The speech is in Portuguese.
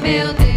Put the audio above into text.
meu Deus.